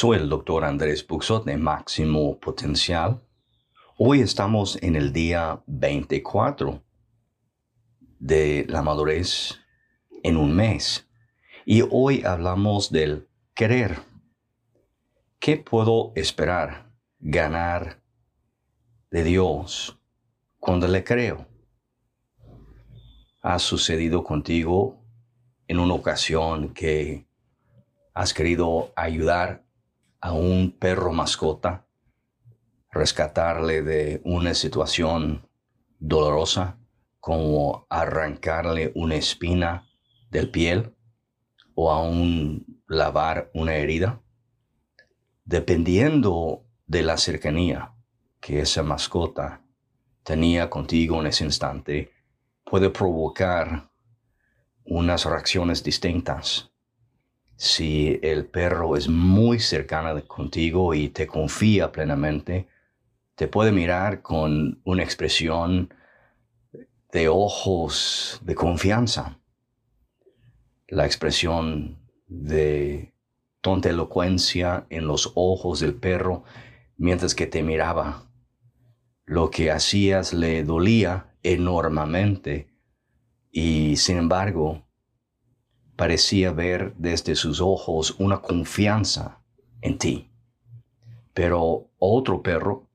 Soy el doctor Andrés Buxot de Máximo Potencial. Hoy estamos en el día 24 de la madurez en un mes y hoy hablamos del querer. ¿Qué puedo esperar ganar de Dios cuando le creo? ¿Ha sucedido contigo en una ocasión que has querido ayudar a un perro mascota, rescatarle de una situación dolorosa, como arrancarle una espina del piel o aún lavar una herida, dependiendo de la cercanía que esa mascota tenía contigo en ese instante, puede provocar unas reacciones distintas si el perro es muy cercano contigo y te confía plenamente, te puede mirar con una expresión de ojos de confianza. La expresión de tonta elocuencia en los ojos del perro mientras que te miraba. Lo que hacías le dolía enormemente y sin embargo parecía ver desde sus ojos una confianza en ti. Pero otro perro,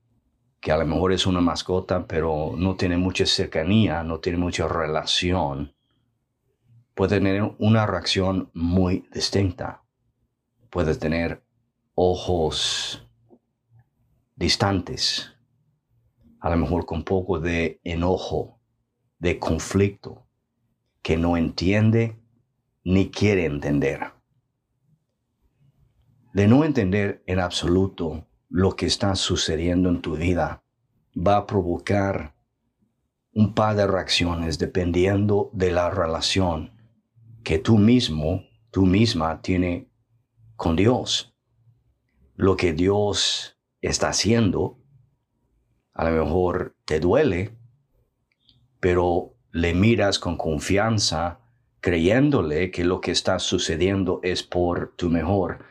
que a lo mejor es una mascota, pero no tiene mucha cercanía, no tiene mucha relación, puede tener una reacción muy distinta. Puede tener ojos distantes, a lo mejor con poco de enojo, de conflicto, que no entiende ni quiere entender. De no entender en absoluto lo que está sucediendo en tu vida, va a provocar un par de reacciones dependiendo de la relación que tú mismo, tú misma tiene con Dios. Lo que Dios está haciendo, a lo mejor te duele, pero le miras con confianza creyéndole que lo que está sucediendo es por tu mejor,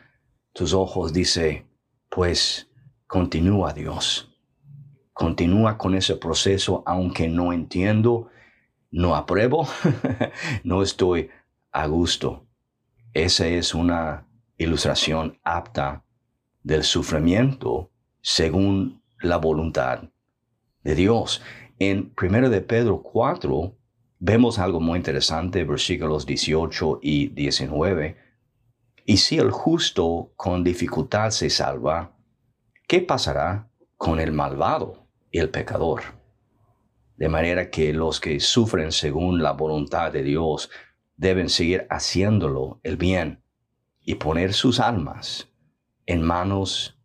tus ojos dice, pues continúa Dios. Continúa con ese proceso aunque no entiendo, no apruebo, no estoy a gusto. Esa es una ilustración apta del sufrimiento según la voluntad de Dios. En 1 de Pedro 4, vemos algo muy interesante, versículos 18 y 19. Y si el justo con dificultad se salva, ¿qué pasará con el malvado y el pecador? De manera que los que sufren según la voluntad de Dios deben seguir haciéndolo el bien y poner sus almas en manos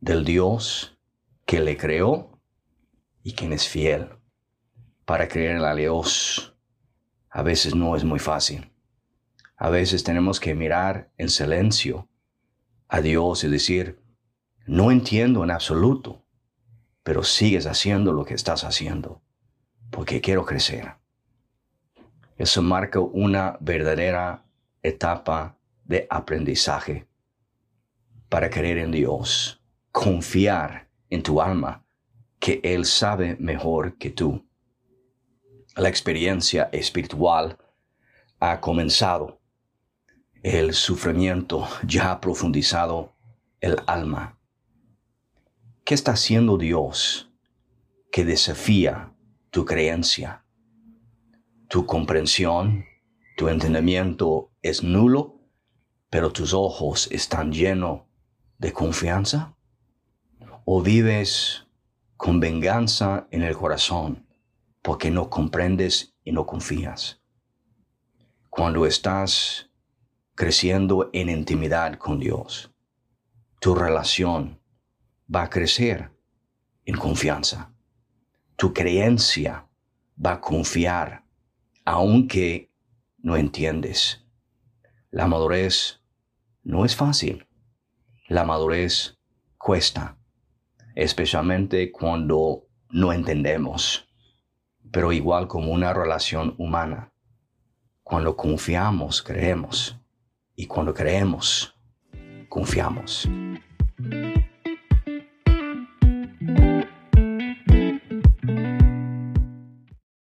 del Dios que le creó y quien es fiel para creer en la Dios a veces no es muy fácil. A veces tenemos que mirar en silencio a Dios y decir, no entiendo en absoluto, pero sigues haciendo lo que estás haciendo, porque quiero crecer. Eso marca una verdadera etapa de aprendizaje para creer en Dios, confiar en tu alma, que Él sabe mejor que tú la experiencia espiritual ha comenzado. El sufrimiento ya ha profundizado el alma. ¿Qué está haciendo Dios que desafía tu creencia? Tu comprensión, tu entendimiento es nulo, pero tus ojos están llenos de confianza? ¿O vives con venganza en el corazón? Porque no comprendes y no confías. Cuando estás creciendo en intimidad con Dios, tu relación va a crecer en confianza. Tu creencia va a confiar aunque no entiendes. La madurez no es fácil. La madurez cuesta, especialmente cuando no entendemos pero igual como una relación humana. Cuando confiamos, creemos. Y cuando creemos, confiamos.